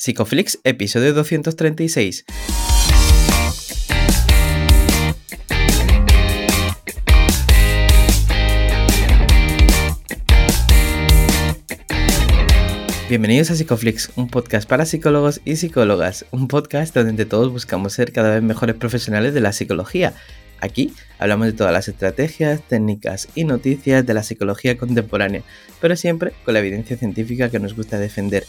Psicoflix, episodio 236. Bienvenidos a Psicoflix, un podcast para psicólogos y psicólogas, un podcast donde todos buscamos ser cada vez mejores profesionales de la psicología. Aquí hablamos de todas las estrategias, técnicas y noticias de la psicología contemporánea, pero siempre con la evidencia científica que nos gusta defender.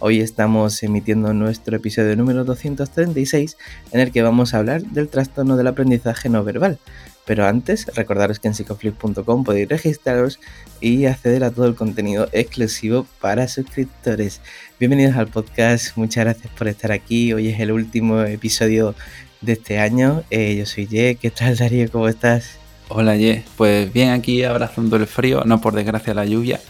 Hoy estamos emitiendo nuestro episodio número 236 en el que vamos a hablar del trastorno del aprendizaje no verbal. Pero antes, recordaros que en psicoflip.com podéis registraros y acceder a todo el contenido exclusivo para suscriptores. Bienvenidos al podcast, muchas gracias por estar aquí. Hoy es el último episodio de este año. Eh, yo soy Ye, ¿qué tal Darío? ¿Cómo estás? Hola Ye, pues bien aquí abrazando el frío, no por desgracia la lluvia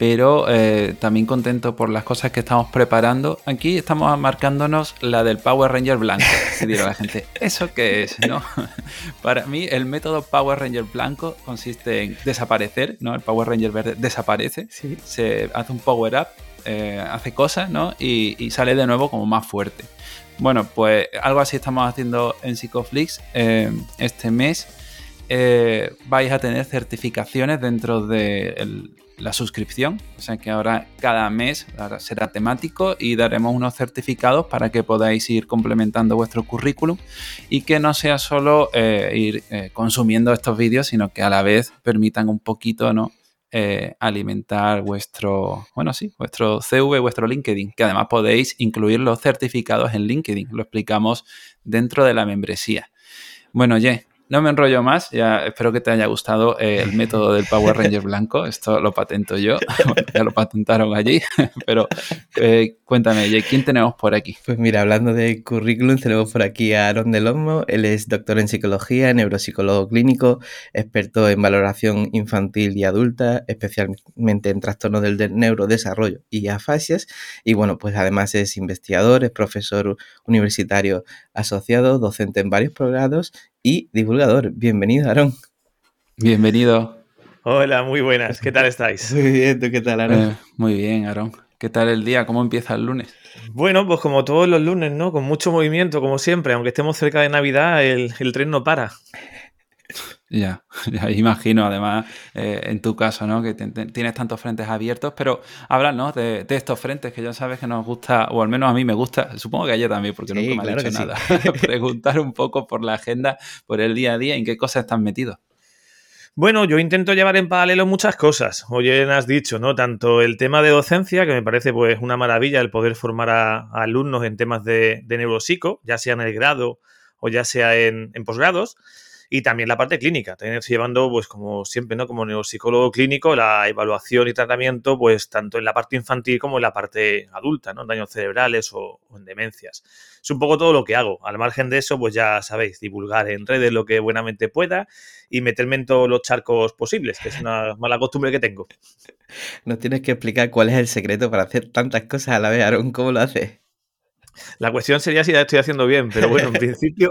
pero eh, también contento por las cosas que estamos preparando. Aquí estamos marcándonos la del Power Ranger blanco, se dirá la gente. ¿Eso qué es? ¿no? Para mí el método Power Ranger blanco consiste en desaparecer, ¿no? El Power Ranger verde desaparece, se hace un power up, eh, hace cosas, ¿no? Y, sale de nuevo como más fuerte. Bueno, pues algo así estamos haciendo en Psicoflix eh, este mes. vais a tener certificaciones dentro del la suscripción, o sea que ahora cada mes será temático y daremos unos certificados para que podáis ir complementando vuestro currículum y que no sea solo eh, ir eh, consumiendo estos vídeos, sino que a la vez permitan un poquito, ¿no? Eh, alimentar vuestro, bueno, sí, vuestro CV, vuestro LinkedIn, que además podéis incluir los certificados en LinkedIn, lo explicamos dentro de la membresía. Bueno, Ye, no me enrollo más, ya espero que te haya gustado eh, el método del Power Ranger blanco, esto lo patento yo, ya lo patentaron allí, pero eh, cuéntame, ¿quién tenemos por aquí? Pues mira, hablando de currículum, tenemos por aquí a Aaron Del Olmo, él es doctor en psicología, neuropsicólogo clínico, experto en valoración infantil y adulta, especialmente en trastornos del neurodesarrollo y afasias, y bueno, pues además es investigador, es profesor universitario asociado, docente en varios programas y divulgador. Bienvenido, Aarón. Bienvenido. Hola, muy buenas. ¿Qué tal estáis? Muy bien, ¿tú qué tal, Aarón? Eh, muy bien, Aarón. ¿Qué tal el día? ¿Cómo empieza el lunes? Bueno, pues como todos los lunes, ¿no? Con mucho movimiento, como siempre. Aunque estemos cerca de Navidad, el, el tren no para. Ya, ya imagino, además, eh, en tu caso, ¿no? Que tienes tantos frentes abiertos, pero háblanos de, de, estos frentes que ya sabes que nos gusta, o al menos a mí me gusta, supongo que a ella también, porque nunca me ha dicho nada, preguntar un poco por la agenda, por el día a día, en qué cosas están metidos. Bueno, yo intento llevar en paralelo muchas cosas. Oye, has dicho, ¿no? Tanto el tema de docencia, que me parece pues una maravilla el poder formar a, alumnos en temas de, de, neuropsico, ya sea en el grado o ya sea en, en posgrados y también la parte clínica, llevando, pues como siempre, ¿no? Como neuropsicólogo clínico, la evaluación y tratamiento, pues tanto en la parte infantil como en la parte adulta, ¿no? En daños cerebrales o, en demencias. Es un poco todo lo que hago. Al margen de eso, pues ya sabéis, divulgar en redes lo que buenamente pueda y meterme en todos los charcos posibles, que es una mala costumbre que tengo. Nos tienes que explicar cuál es el secreto para hacer tantas cosas a la vez, Aaron, ¿cómo lo haces? La cuestión sería si la estoy haciendo bien, pero bueno, en principio,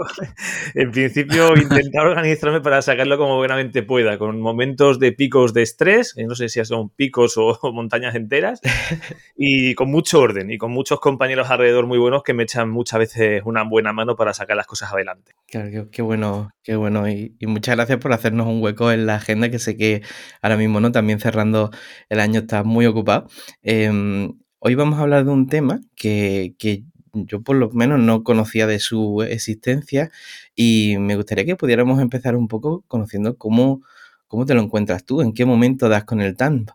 en principio intentar organizarme para sacarlo como buenamente pueda, con momentos de picos de estrés, no sé si son picos o, montañas enteras, y con mucho orden y con muchos compañeros alrededor muy buenos que me echan muchas veces una buena mano para sacar las cosas adelante. Claro, qué, bueno, qué bueno. Y, muchas gracias por hacernos un hueco en la agenda, que sé que ahora mismo, ¿no? También cerrando el año está muy ocupado. Em, hoy vamos a hablar de un tema que, que yo por lo menos no conocía de su existencia y me gustaría que pudiéramos empezar un poco conociendo cómo, cómo te lo encuentras tú, en qué momento das con el TAMP.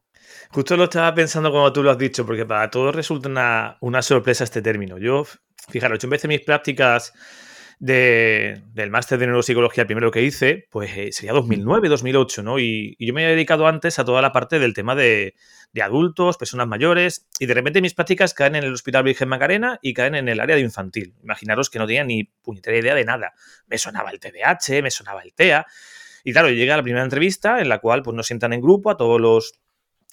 Justo lo estaba pensando como tú lo has dicho, porque para todos resulta una, sorpresa este término. Yo, fijaros, yo empecé mis prácticas del máster de neuropsicología, primero que hice, pues eh, sería 2009, 2008, ¿no? Y, y, yo me he dedicado antes a toda la parte del tema de, de adultos, personas mayores, y de repente mis prácticas caen en el Hospital Virgen Macarena y caen en el área de infantil. Imaginaros que no tenía ni puñetera idea de nada. Me sonaba el TDAH, me sonaba el TEA. Y claro, llega la primera entrevista en la cual pues, nos sientan en grupo a todos los,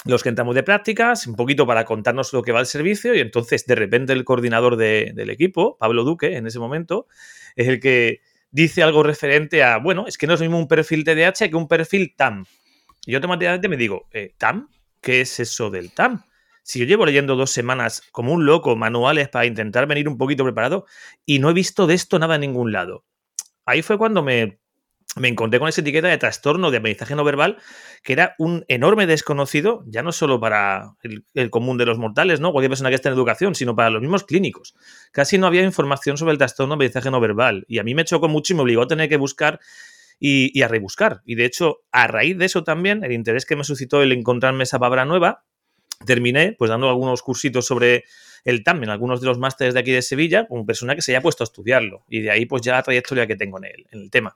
los que entramos de prácticas, un poquito para contarnos lo que va el servicio, y entonces de repente el coordinador del equipo, Pablo Duque, en ese momento, es el que dice algo referente a, bueno, es que no es mismo un perfil TDAH que un perfil TAM. Y yo automáticamente me digo, eh, ¿TAM? ¿qué es eso del TAM? si yo llevo leyendo dos semanas como un loco manuales para intentar venir un poquito preparado y no he visto de esto nada en ningún lado. Ahí fue cuando me, me encontré con esa etiqueta de trastorno de aprendizaje no verbal, que era un enorme desconocido, ya no solo para el, común de los mortales, ¿no? Cualquier persona que esté en educación, sino para los mismos clínicos. Casi no había información sobre el trastorno de aprendizaje no verbal. Y a mí me chocó mucho y me obligó a tener que buscar y, a rebuscar. Y de hecho, a raíz de eso también, el interés que me suscitó el encontrarme esa palabra nueva, terminé pues dando algunos cursitos sobre el TAM en algunos de los másteres de aquí de Sevilla, como persona que se haya puesto a estudiarlo. Y de ahí pues ya la trayectoria que tengo en el, en el tema.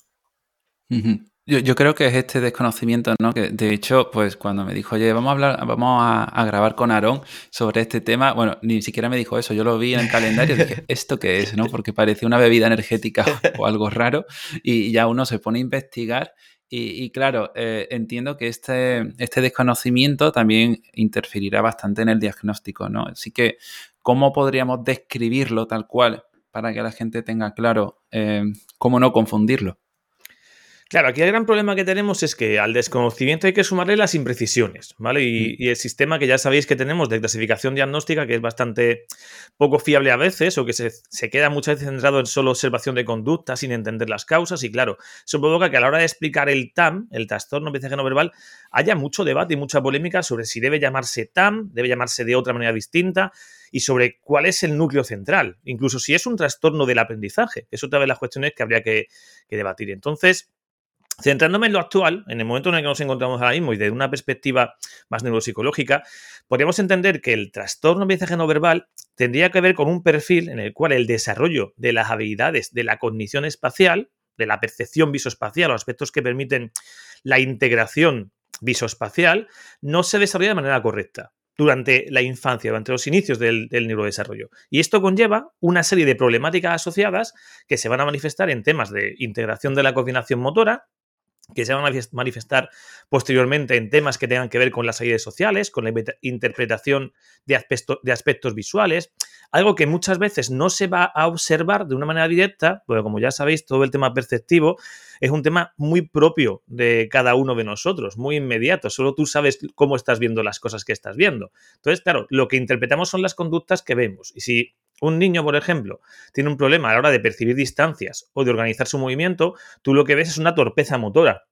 Yo, creo que es este desconocimiento, ¿no? Que de hecho, pues cuando me dijo, oye, vamos a hablar, vamos a, grabar con Aarón sobre este tema, bueno, ni siquiera me dijo eso, yo lo vi en el calendario y dije, ¿esto qué es? ¿no? Porque parecía una bebida energética o algo raro, y ya uno se pone a investigar y, claro, eh, entiendo que este, este desconocimiento también interferirá bastante en el diagnóstico, ¿no? Así que, ¿cómo podríamos describirlo tal cual para que la gente tenga claro eh, cómo no confundirlo? Claro, aquí el gran problema que tenemos es que al desconocimiento hay que sumarle las imprecisiones, ¿vale? Y, mm. el sistema que ya sabéis que tenemos de clasificación diagnóstica, que es bastante poco fiable a veces, o que se, queda muchas veces centrado en solo observación de conducta sin entender las causas, y claro, eso provoca que a la hora de explicar el TAM, el trastorno no verbal, haya mucho debate y mucha polémica sobre si debe llamarse TAM, debe llamarse de otra manera distinta, y sobre cuál es el núcleo central, incluso si es un trastorno del aprendizaje. Es otra de las cuestiones que habría que, que debatir. Entonces, Centrándome en lo actual, en el momento en el que nos encontramos ahora mismo y desde una perspectiva más neuropsicológica, podríamos entender que el trastorno aprendizaje no verbal tendría que ver con un perfil en el cual el desarrollo de las habilidades de la cognición espacial, de la percepción visoespacial, los aspectos que permiten la integración visoespacial, no se desarrolla de manera correcta durante la infancia, durante los inicios del, neurodesarrollo. Y esto conlleva una serie de problemáticas asociadas que se van a manifestar en temas de integración de la coordinación motora, que se van a manifestar posteriormente en temas que tengan que ver con las redes sociales, con la interpretación de, de aspectos visuales, algo que muchas veces no se va a observar de una manera directa, porque como ya sabéis, todo el tema perceptivo es un tema muy propio de cada uno de nosotros, muy inmediato, solo tú sabes cómo estás viendo las cosas que estás viendo. Entonces, claro, lo que interpretamos son las conductas que vemos, y si un niño, por ejemplo, tiene un problema a la hora de percibir distancias o de organizar su movimiento, tú lo que ves es una torpeza motora,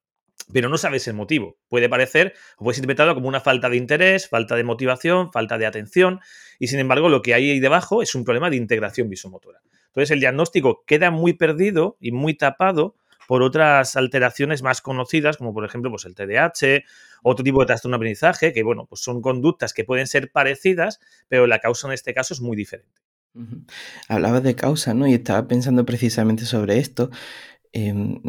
pero no sabes el motivo. Puede parecer o puede ser interpretado como una falta de interés, falta de motivación, falta de atención, y sin embargo lo que hay ahí debajo es un problema de integración visomotora. Entonces el diagnóstico queda muy perdido y muy tapado por otras alteraciones más conocidas, como por ejemplo pues el TDAH, otro tipo de trastorno de aprendizaje, que bueno, pues son conductas que pueden ser parecidas, pero la causa en este caso es muy diferente. Hablabas de causa, ¿no? Y estaba pensando precisamente sobre esto. Em,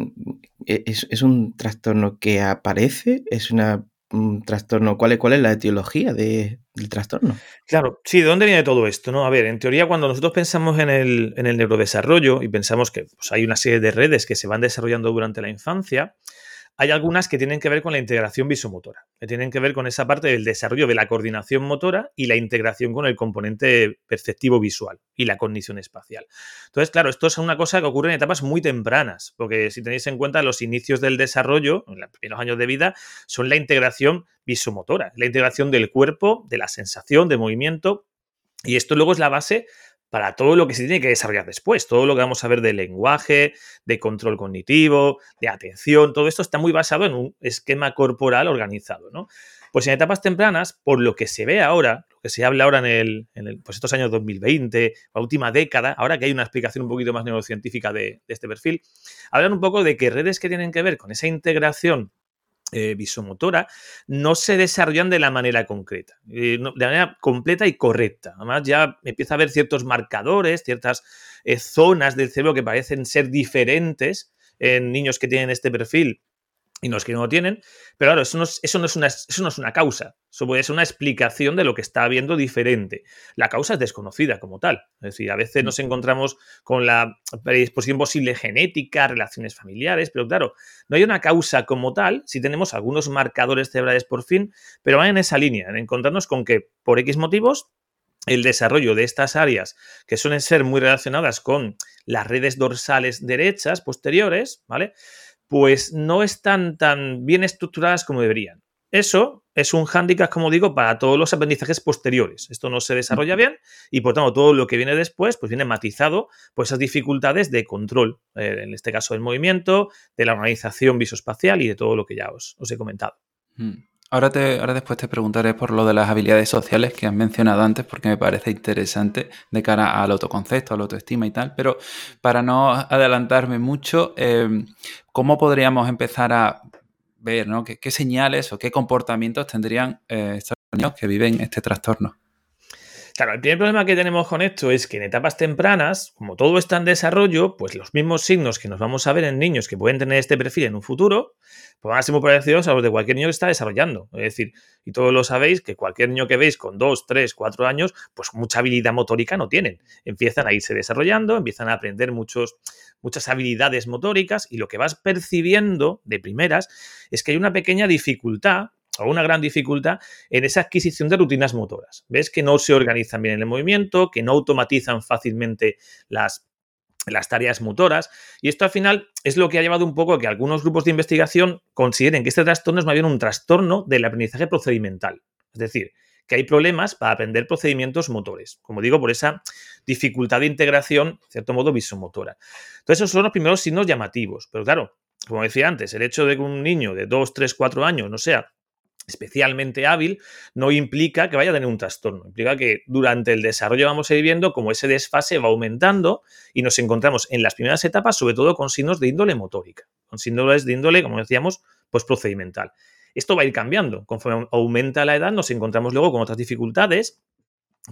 e, es, un trastorno que aparece? ¿Es un trastorno? ¿Cuál es, la etiología del trastorno? Claro, sí, ¿de dónde viene todo esto? No? A ver, en teoría, cuando nosotros pensamos en el, en el neurodesarrollo y pensamos que pues, hay una serie de redes que se van desarrollando durante la infancia, hay algunas que tienen que ver con la integración visomotora, que tienen que ver con esa parte del desarrollo de la coordinación motora y la integración con el componente perceptivo visual y la cognición espacial. Entonces, claro, esto es una cosa que ocurre en etapas muy tempranas, porque si tenéis en cuenta los inicios del desarrollo, en los primeros años de vida, son la integración visomotora, la integración del cuerpo, de la sensación, de movimiento, y esto luego es la base para todo lo que se tiene que desarrollar después, todo lo que vamos a ver de lenguaje, de control cognitivo, de atención, todo esto está muy basado en un esquema corporal organizado, ¿no? Pues en etapas tempranas, por lo que se ve ahora, lo que se habla ahora en, el, pues estos años 2020, la última década, ahora que hay una explicación un poquito más neurocientífica de, de este perfil, hablan un poco de que redes que tienen que ver con esa integración eh, visomotora no se desarrollan de la manera concreta, eh, de manera completa y correcta. Además, ya empieza a haber ciertos marcadores, ciertas eh, zonas del cerebro que parecen ser diferentes en niños que tienen este perfil y los que no lo tienen. Pero claro, eso no es, eso no es, una, eso no es una causa, eso puede ser una explicación de lo que está habiendo diferente. La causa es desconocida como tal. Es decir, a veces nos encontramos con la predisposición posible genética, relaciones familiares, pero claro, no hay una causa como tal si tenemos algunos marcadores cerebrales por fin, pero van en esa línea, en encontrarnos con que por X motivos el desarrollo de estas áreas que suelen ser muy relacionadas con las redes dorsales derechas posteriores, ¿vale? Pues no están tan bien estructuradas como deberían. eso es un hándicap, como digo, para todos los aprendizajes posteriores. Esto no se desarrolla bien y, por tanto, todo lo que viene después, pues viene matizado por esas dificultades de control, eh, en este caso del movimiento, de la organización visoespacial y de todo lo que ya os, he comentado. Hmm. Ahora, te, ahora después te preguntaré por lo de las habilidades sociales que has mencionado antes, porque me parece interesante de cara al autoconcepto, a la autoestima y tal. Pero para no adelantarme mucho, eh, ¿cómo podríamos empezar a ver, ¿no? ¿Qué, señales o qué comportamientos tendrían eh, estos niños que viven este trastorno? Claro, el primer problema que tenemos con esto es que en etapas tempranas, como todo está en desarrollo, pues los mismos signos que nos vamos a ver en niños que pueden tener este perfil en un futuro, pues van a ser muy parecidos a los de cualquier niño que está desarrollando. Es decir, y todos lo sabéis, que cualquier niño que veis con 2, 3, 4 años, pues mucha habilidad motórica no tienen. Empiezan a irse desarrollando, empiezan a aprender muchos, muchas habilidades motóricas y lo que vas percibiendo de primeras es que hay una pequeña dificultad o una gran dificultad en esa adquisición de rutinas motoras. Ves que no se organizan bien en el movimiento, que no automatizan fácilmente las, las tareas motoras. Y esto al final es lo que ha llevado un poco a que algunos grupos de investigación consideren que este trastorno es más bien un trastorno del aprendizaje procedimental. Es decir, que hay problemas para aprender procedimientos motores, como digo, por esa dificultad de integración, de cierto modo, visomotora. Entonces, esos son los primeros signos llamativos. Pero claro, como decía antes, el hecho de que un niño de 2, 3, 4 años no sea especialmente hábil, no implica que vaya a tener un trastorno. Implica que durante el desarrollo vamos a ir viendo cómo ese desfase va aumentando y nos encontramos en las primeras etapas, sobre todo con signos de índole motórica, con síndromes de índole, como decíamos, pues procedimental. Esto va a ir cambiando. Conforme aumenta la edad, nos encontramos luego con otras dificultades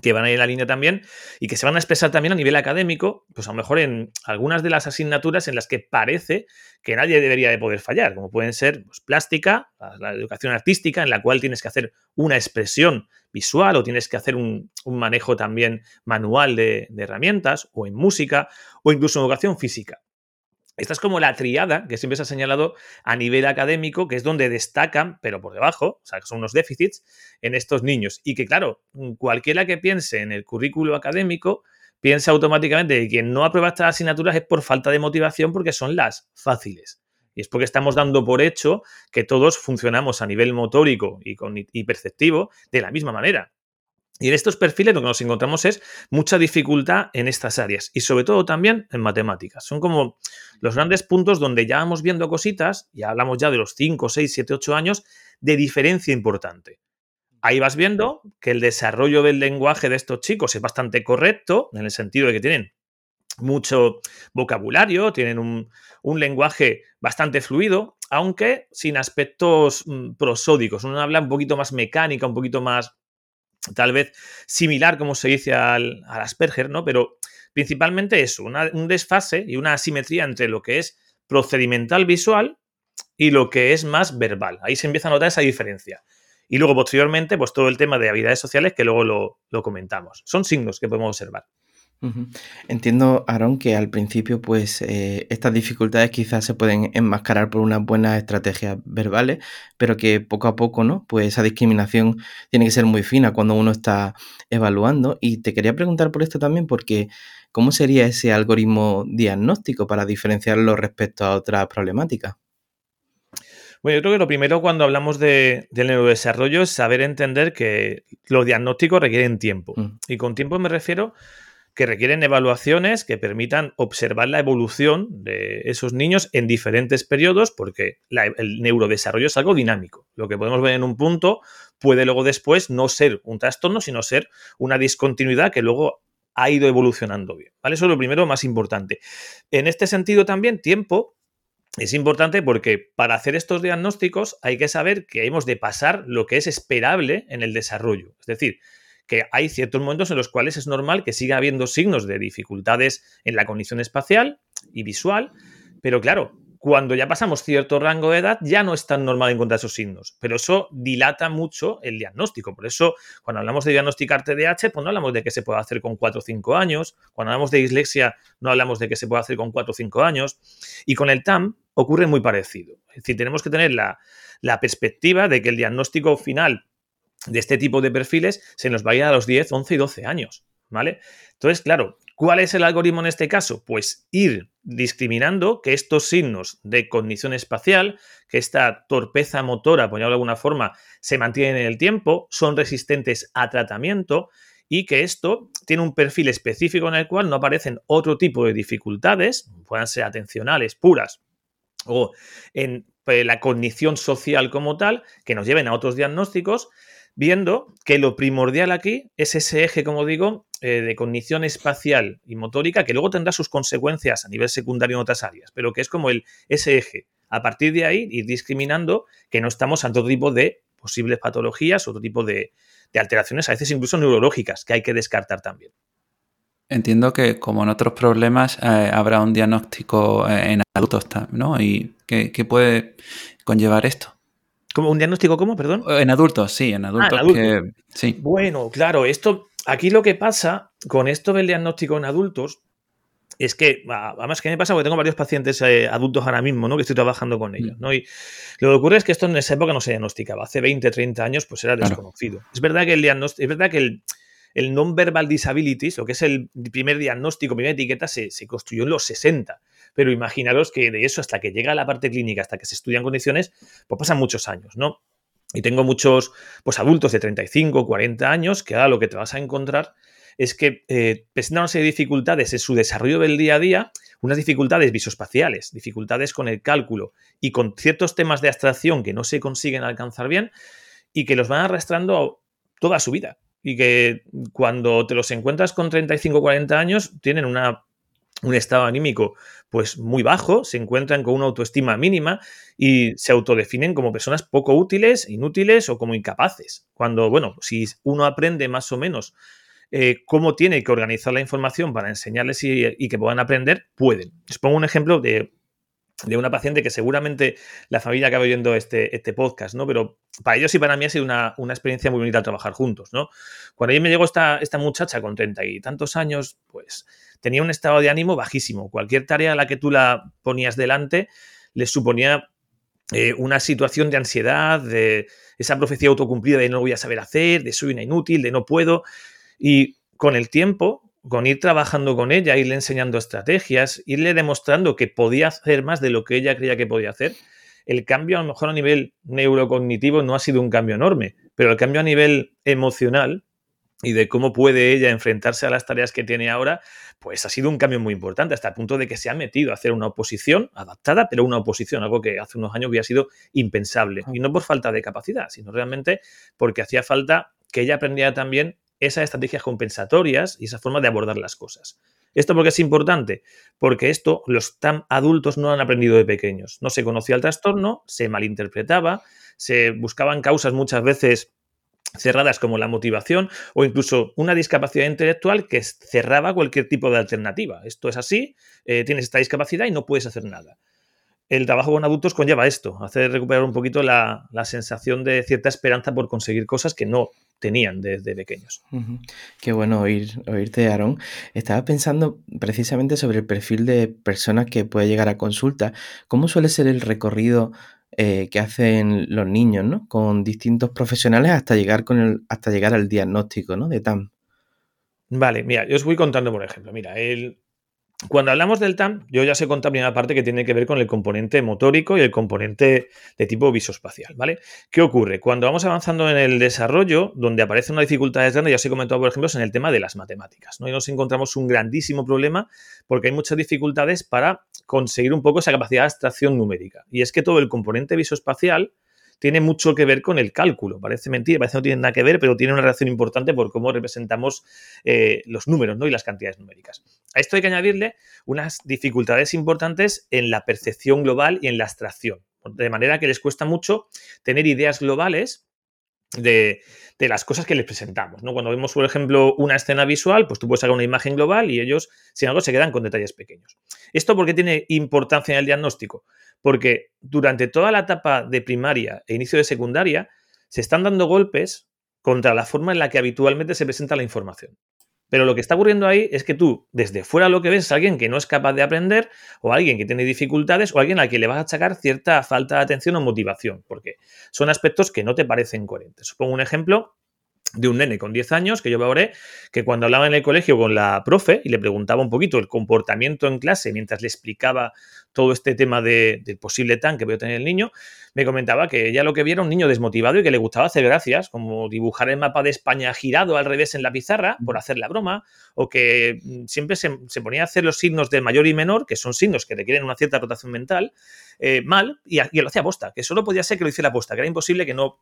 que van a ir en la línea también y que se van a expresar también a nivel académico, pues a lo mejor en algunas de las asignaturas en las que parece que nadie debería de poder fallar, como pueden ser pues, plástica, la educación artística, en la cual tienes que hacer una expresión visual o tienes que hacer un, manejo también manual de, de herramientas, o en música, o incluso en educación física. Esta es como la triada que siempre se ha señalado a nivel académico, que es donde destacan, pero por debajo, o sea, que son unos déficits en estos niños. Y que, claro, cualquiera que piense en el currículo académico, piensa automáticamente que quien no aprueba estas asignaturas es por falta de motivación porque son las fáciles. Y es porque estamos dando por hecho que todos funcionamos a nivel motórico y, y perceptivo de la misma manera. Y en estos perfiles lo que nos encontramos es mucha dificultad en estas áreas y sobre todo también en matemáticas. Son como los grandes puntos donde ya vamos viendo cositas, ya hablamos ya de los 5, 6, 7, 8 años, de diferencia importante. Ahí vas viendo que el desarrollo del lenguaje de estos chicos es bastante correcto, en el sentido de que tienen mucho vocabulario, tienen un, un lenguaje bastante fluido, aunque sin aspectos mm, prosódicos. Uno habla un poquito más mecánica, un poquito más tal vez similar, como se dice al, Asperger, ¿no? Pero principalmente eso, un desfase y una asimetría entre lo que es procedimental visual y lo que es más verbal. Ahí se empieza a notar esa diferencia. Y luego, posteriormente, pues todo el tema de habilidades sociales que luego lo, lo comentamos. Son signos que podemos observar. Entiendo, Aaron, que al principio, pues, eh, estas dificultades quizás se pueden enmascarar por unas buenas estrategias verbales, pero que poco a poco, ¿no? Pues esa discriminación tiene que ser muy fina cuando uno está evaluando. Y te quería preguntar por esto también, porque ¿cómo sería ese algoritmo diagnóstico para diferenciarlo respecto a otras problemáticas? Bueno, yo creo que lo primero cuando hablamos de, del neurodesarrollo es saber entender que los diagnósticos requieren tiempo. Y con tiempo me refiero que requieren evaluaciones que permitan observar la evolución de esos niños en diferentes periodos, porque el neurodesarrollo es algo dinámico. Lo que podemos ver en un punto puede luego después no ser un trastorno, sino ser una discontinuidad que luego ha ido evolucionando bien. ¿vale? Eso es lo primero más importante. En este sentido también, tiempo es importante porque para hacer estos diagnósticos hay que saber que hemos de pasar lo que es esperable en el desarrollo. Es decir, que hay ciertos momentos en los cuales es normal que siga habiendo signos de dificultades en la cognición espacial y visual, pero claro, cuando ya pasamos cierto rango de edad ya no es tan normal encontrar esos signos, pero eso dilata mucho el diagnóstico. Por eso, cuando hablamos de diagnosticar TDAH, pues no hablamos de que se pueda hacer con 4 o 5 años, cuando hablamos de dislexia no hablamos de que se pueda hacer con 4 o 5 años, y con el TAM ocurre muy parecido. Es decir, tenemos que tener la, la perspectiva de que el diagnóstico final de este tipo de perfiles se nos va a ir a los 10, 11 y 12 años, ¿vale? Entonces, claro, ¿cuál es el algoritmo en este caso? Pues ir discriminando que estos signos de cognición espacial, que esta torpeza motora, por de alguna forma, se mantienen en el tiempo, son resistentes a tratamiento y que esto tiene un perfil específico en el cual no aparecen otro tipo de dificultades, puedan ser atencionales puras o en pues, la cognición social como tal, que nos lleven a otros diagnósticos, viendo que lo primordial aquí es ese eje, como digo, eh, de cognición espacial y motórica, que luego tendrá sus consecuencias a nivel secundario en otras áreas, pero que es como el, ese eje. A partir de ahí, ir discriminando que no estamos ante otro tipo de posibles patologías, otro tipo de, alteraciones, a veces incluso neurológicas, que hay que descartar también. Entiendo que, como en otros problemas, eh, habrá un diagnóstico eh, en adultos, ¿no? ¿Y qué, puede conllevar esto? ¿Como un diagnóstico cómo, perdón? En adultos, sí, en ah, adultos. sí. Bueno, claro, esto, aquí lo que pasa con esto del diagnóstico en adultos es que, además, ¿qué me pasa? Porque tengo varios pacientes eh, adultos ahora mismo, ¿no? Que estoy trabajando con ellos, ¿no? Y lo que ocurre es que esto en esa época no se diagnosticaba. Hace 20, 30 años, pues era desconocido. Es verdad que el diagnóstico, es verdad que el, el non-verbal disabilities, lo que es el primer diagnóstico, primera etiqueta, se, se construyó en los 60 pero imaginaros que de eso hasta que llega a la parte clínica, hasta que se estudian condiciones, pues pasan muchos años, ¿no? Y tengo muchos pues, adultos de 35, 40 años que ahora lo que te vas a encontrar es que eh, presentan una serie de dificultades en su desarrollo del día a día, unas dificultades visoespaciales, dificultades con el cálculo y con ciertos temas de abstracción que no se consiguen alcanzar bien y que los van arrastrando toda su vida. Y que cuando te los encuentras con 35 o 40 años, tienen una un estado anímico pues muy bajo, se encuentran con una autoestima mínima y se autodefinen como personas poco útiles, inútiles o como incapaces. Cuando, bueno, si uno aprende más o menos eh, cómo tiene que organizar la información para enseñarles y, que puedan aprender, pueden. Les pongo un ejemplo de, una paciente que seguramente la familia acaba viendo este, este podcast, ¿no? Pero para ellos y para mí ha sido una, experiencia muy bonita trabajar juntos, ¿no? Cuando a me llegó esta, esta muchacha con treinta y tantos años, pues tenía un estado de ánimo bajísimo. Cualquier tarea a la que tú la ponías delante les suponía eh, una situación de ansiedad, de esa profecía autocumplida de no voy a saber hacer, de soy una inútil, de no puedo. Y con el tiempo, con ir trabajando con ella, irle enseñando estrategias, irle demostrando que podía hacer más de lo que ella creía que podía hacer, el cambio a lo mejor a nivel neurocognitivo no ha sido un cambio enorme, pero el cambio a nivel emocional y de cómo puede ella enfrentarse a las tareas que tiene ahora, pues ha sido un cambio muy importante, hasta el punto de que se ha metido a hacer una oposición adaptada, pero una oposición, algo que hace unos años había sido impensable. Y no por falta de capacidad, sino realmente porque hacía falta que ella aprendiera también esas estrategias compensatorias y esa forma de abordar las cosas. ¿Esto porque es importante? Porque esto los tan adultos no han aprendido de pequeños. No se conocía el trastorno, se malinterpretaba, se buscaban causas muchas veces cerradas como la motivación o incluso una discapacidad intelectual que cerraba cualquier tipo de alternativa. Esto es así, eh, tienes esta discapacidad y no puedes hacer nada. El trabajo con adultos conlleva esto, hacer recuperar un poquito la, sensación de cierta esperanza por conseguir cosas que no tenían desde pequeños. Qué bueno oír, oírte, Aaron. Estaba pensando precisamente sobre el perfil de personas que puede llegar a consulta. ¿Cómo suele ser el recorrido eh, que hacen los niños, ¿no? Con distintos profesionales hasta llegar, con el, hasta llegar al diagnóstico, ¿no? De TAM. Vale, mira, yo os voy contando, por ejemplo, mira, el, cuando hablamos del TAM, yo ya sé contar primera parte que tiene que ver con el componente motórico y el componente de tipo visoespacial, ¿vale? ¿Qué ocurre? Cuando vamos avanzando en el desarrollo, donde aparecen unas dificultades grandes, ya os he comentado, por ejemplo, en el tema de las matemáticas, ¿no? Y nos encontramos un grandísimo problema porque hay muchas dificultades para conseguir un poco esa capacidad de abstracción numérica. Y es que todo el componente visoespacial tiene mucho que ver con el cálculo. Parece mentira, parece que no tiene nada que ver, pero tiene una relación importante por cómo representamos eh, los números ¿no? y las cantidades numéricas. A esto hay que añadirle unas dificultades importantes en la percepción global y en la abstracción. De manera que les cuesta mucho tener ideas globales de, las cosas que les presentamos. ¿no? Cuando vemos, por ejemplo, una escena visual, pues tú puedes sacar una imagen global y ellos, sin algo, se quedan con detalles pequeños. ¿Esto por qué tiene importancia en el diagnóstico? Porque durante toda la etapa de primaria e inicio de secundaria se están dando golpes contra la forma en la que habitualmente se presenta la información. Pero lo que está ocurriendo ahí es que tú, desde fuera lo que ves es alguien que no es capaz de aprender, o alguien que tiene dificultades, o alguien al que le vas a achacar cierta falta de atención o motivación, porque son aspectos que no te parecen coherentes. Os pongo un ejemplo de un nene con 10 años que yo valoré, que cuando hablaba en el colegio con la profe y le preguntaba un poquito el comportamiento en clase mientras le explicaba todo este tema de, del posible tan que a tener el niño, me comentaba que ella lo que vio era un niño desmotivado y que le gustaba hacer gracias, como dibujar el mapa de España girado al revés en la pizarra por hacer la broma, o que mm, siempre se, ponía a hacer los signos de mayor y menor, que son signos que requieren una cierta rotación mental, eh, mal, y, y, lo hacía aposta, que solo podía ser que lo hiciera aposta, que era imposible que no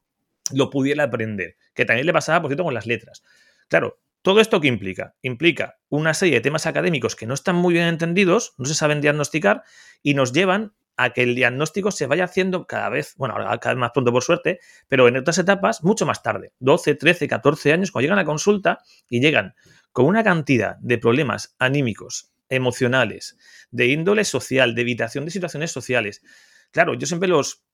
lo pudiera aprender, que también le pasaba, por cierto, con las letras. Claro, ¿todo esto qué implica? Implica una serie de temas académicos que no están muy bien entendidos, no se saben diagnosticar y nos llevan a que el diagnóstico se vaya haciendo cada vez, bueno, cada vez más pronto por suerte, pero en otras etapas mucho más tarde, 12, 13, 14 años, cuando llegan a consulta y llegan con una cantidad de problemas anímicos, emocionales, de índole social, de evitación de situaciones sociales. Claro, yo siempre los,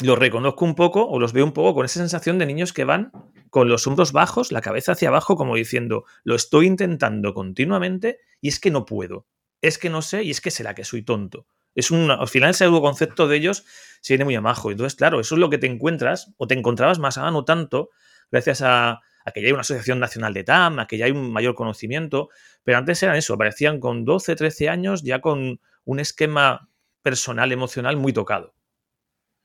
los reconozco un poco o los veo un poco con esa sensación de niños que van con los hombros bajos, la cabeza hacia abajo, como diciendo, lo estoy intentando continuamente y es que no puedo, es que no sé y es que será que soy tonto. Es un, al final ese concepto de ellos se viene muy amajo. Entonces, claro, eso es lo que te encuentras o te encontrabas más a no tanto gracias a, a, que ya hay una asociación nacional de TAM, a que ya hay un mayor conocimiento, pero antes eran eso, aparecían con 12, 13 años ya con un esquema personal, emocional muy tocado.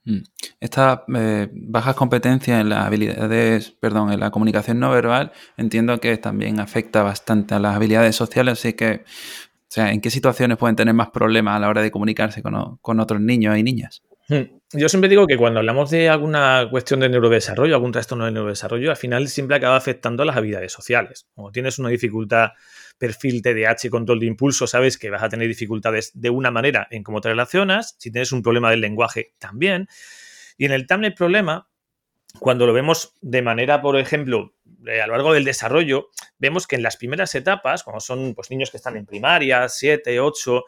Mm. Estas eh, bajas competencias en las habilidades, perdón, en la comunicación no verbal, entiendo que también afecta bastante a las habilidades sociales, así que, o sea, ¿en qué situaciones pueden tener más problemas a la hora de comunicarse con, otros niños y niñas? Hmm. Yo siempre digo que cuando hablamos de alguna cuestión de neurodesarrollo, algún trastorno de neurodesarrollo, al final siempre acaba afectando a las habilidades sociales. Como tienes una dificultad perfil TDAH, control de impulso, sabes que vas a tener dificultades de una manera en cómo te relacionas. Si tienes un problema del lenguaje, también. Y en el TAM el problema, cuando lo vemos de manera, por ejemplo, eh, a lo largo del desarrollo, vemos que en las primeras etapas, como son pues, niños que están en primaria, 7, 8,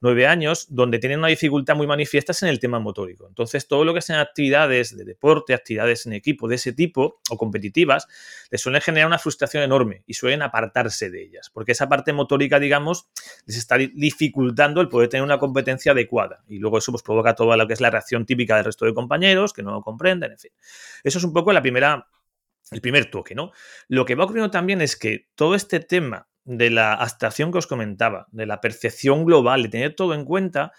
nueve años, donde tienen una dificultad muy manifiesta en el tema motórico. Entonces, todo lo que sean actividades de deporte, actividades en equipo de ese tipo o competitivas, les suelen generar una frustración enorme y suelen apartarse de ellas, porque esa parte motórica, digamos, les está dificultando el poder tener una competencia adecuada. Y luego eso pues, provoca toda lo que es la reacción típica del resto de compañeros, que no lo comprenden, en fin. Eso es un poco la primera el primer toque, ¿no? Lo que va ocurriendo también es que todo este tema de la abstracción que os comentaba, de la percepción global, de tener todo en cuenta,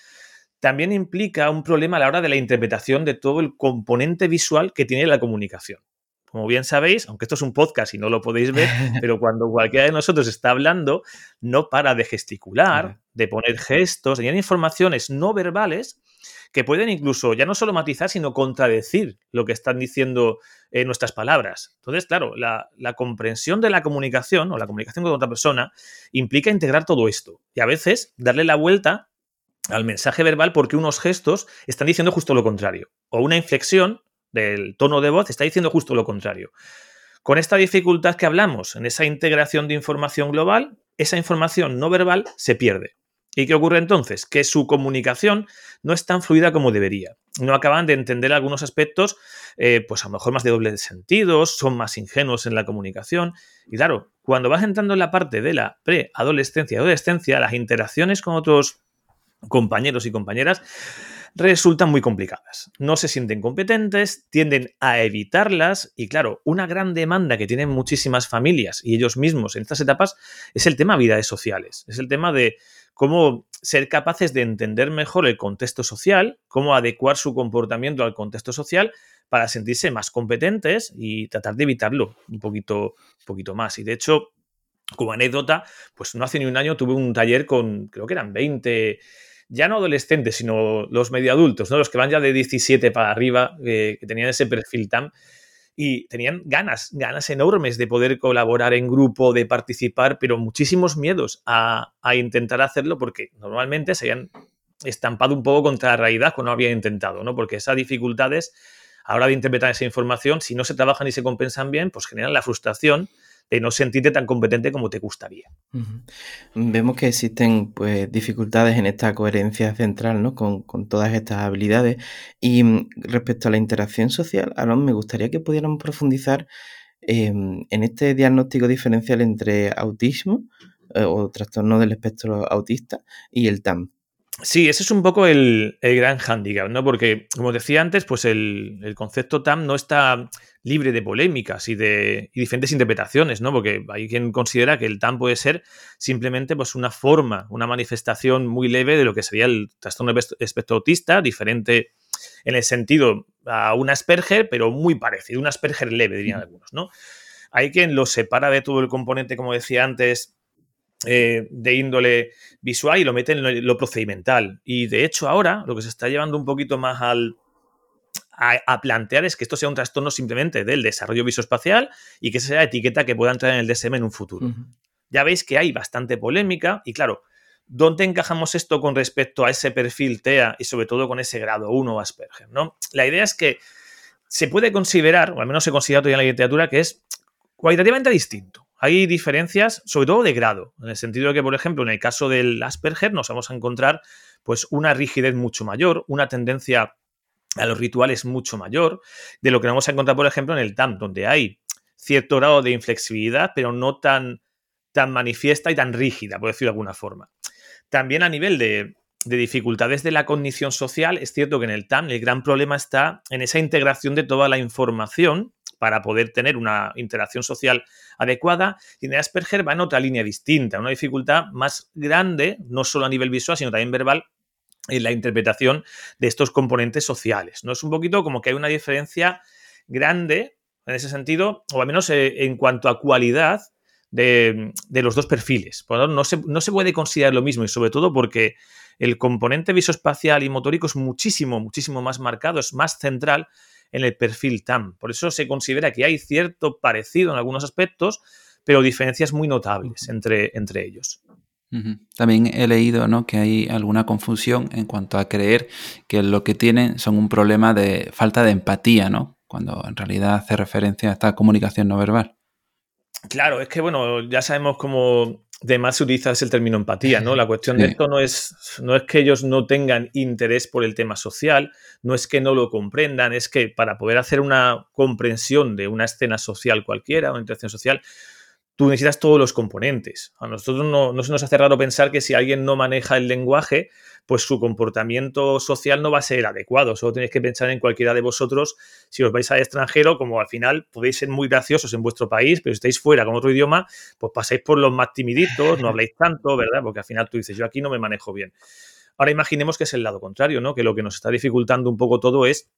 también implica un problema a la hora de la interpretación de todo el componente visual que tiene la comunicación. Como bien sabéis, aunque esto es un podcast y no lo podéis ver, pero cuando cualquiera de nosotros está hablando, no para de gesticular, de poner gestos, de informaciones no verbales que pueden incluso ya no solo matizar, sino contradecir lo que están diciendo eh, nuestras palabras. Entonces, claro, la, comprensión de la comunicación o la comunicación con otra persona implica integrar todo esto y a veces darle la vuelta al mensaje verbal porque unos gestos están diciendo justo lo contrario o una inflexión del tono de voz está diciendo justo lo contrario. Con esta dificultad que hablamos en esa integración de información global, esa información no verbal se pierde. ¿Y qué ocurre entonces? Que su comunicación no es tan fluida como debería. No acaban de entender algunos aspectos, eh, pues a lo mejor más de doble sentido, son más ingenuos en la comunicación. Y claro, cuando vas entrando en la parte de la preadolescencia y adolescencia, las interacciones con otros compañeros y compañeras resultan muy complicadas. No se sienten competentes, tienden a evitarlas y claro, una gran demanda que tienen muchísimas familias y ellos mismos en estas etapas es el tema de habilidades sociales, es el tema de cómo ser capaces de entender mejor el contexto social, cómo adecuar su comportamiento al contexto social para sentirse más competentes y tratar de evitarlo un poquito, un poquito más. Y de hecho, como anécdota, pues no hace ni un año tuve un taller con, creo que eran 20, ya no adolescentes, sino los medio adultos, ¿no? los que van ya de 17 para arriba, eh, que tenían ese perfil tan y tenían ganas, ganas enormes de poder colaborar en grupo, de participar, pero muchísimos miedos a, intentar hacerlo porque normalmente se habían estampado un poco contra la realidad cuando habían intentado, ¿no? Porque esas dificultades a la hora de interpretar esa información, si no se trabajan y se compensan bien, pues generan la frustración de no sentirte tan competente como te gustaría. Vemos que existen pues, dificultades en esta coherencia central ¿no? con, todas estas habilidades. Y mm, respecto a la interacción social, Aaron, me gustaría que pudieran profundizar em, en este diagnóstico diferencial entre autismo eh, o trastorno del espectro autista y el TAM. Sí, ese es un poco el, gran handicap, ¿no? Porque, como decía antes, pues el, concepto TAM no está libre de polémicas y de diferentes interpretaciones, ¿no? Porque hay quien considera que el TAM puede ser simplemente pues, una forma, una manifestación muy leve de lo que sería el trastorno espectro autista, diferente en el sentido a un Asperger, pero muy parecido, un Asperger leve, dirían algunos, ¿no? Hay quien lo separa de todo el componente, como decía antes, eh, de índole visual y lo mete en lo, procedimental. Y de hecho ahora lo que se está llevando un poquito más al, a, plantear es que esto sea un trastorno simplemente del desarrollo visoespacial y que sea etiqueta que pueda entrar en el DSM en un futuro. Ya veis que hay bastante polémica y claro, ¿dónde encajamos esto con respecto a ese perfil TEA y sobre todo con ese grado 1 Asperger? ¿no? La idea es que se puede considerar, o al menos se considera todavía en la literatura, que es cualitativamente distinto. Hay diferencias, sobre todo de grado, en el sentido de que, por ejemplo, en el caso del Asperger nos vamos a encontrar pues una rigidez mucho mayor, una tendencia a los rituales mucho mayor, de lo que vamos a encontrar, por ejemplo, en el TAM, donde hay cierto grado de inflexibilidad, pero no tan, tan manifiesta y tan rígida, por decirlo de alguna forma. También a nivel de, de dificultades de la cognición social, es cierto que en el TAM el gran problema está en esa integración de toda la información para poder tener una interacción social adecuada. Y en Asperger va en otra línea distinta, una dificultad más grande, no solo a nivel visual, sino también verbal, en la interpretación de estos componentes sociales. ¿no? Es un poquito como que hay una diferencia grande en ese sentido, o al menos eh, en cuanto a cualidad de, los dos perfiles. no, se, no se puede considerar lo mismo y sobre todo porque el componente visoespacial y motórico es muchísimo, muchísimo más marcado, es más central en el perfil TAM. Por eso se considera que hay cierto parecido en algunos aspectos, pero diferencias muy notables entre, entre ellos. También he leído ¿no? que hay alguna confusión en cuanto a creer que lo que tienen son un problema de falta de empatía, ¿no? cuando en realidad hace referencia a esta comunicación no verbal. Claro, es que bueno, ya sabemos cómo de más se utiliza el término empatía, ¿no? La cuestión de esto no es, no es que ellos no tengan interés por el tema social, no es que no lo comprendan, es que para poder hacer una comprensión de una escena social cualquiera, una interacción social, tú necesitas todos los componentes. A nosotros no, no se nos hace raro pensar que si alguien no maneja el lenguaje, pues su comportamiento social no va a ser adecuado. Solo tenéis que pensar en cualquiera de vosotros, si os vais al extranjero, como al final podéis ser muy graciosos en vuestro país, pero si estáis fuera con otro idioma, pues pasáis por los más timiditos, no habláis tanto, ¿verdad? Porque al final tú dices, yo aquí no me manejo bien. Ahora imaginemos que es el lado contrario, ¿no? Que lo que nos está dificultando un poco todo es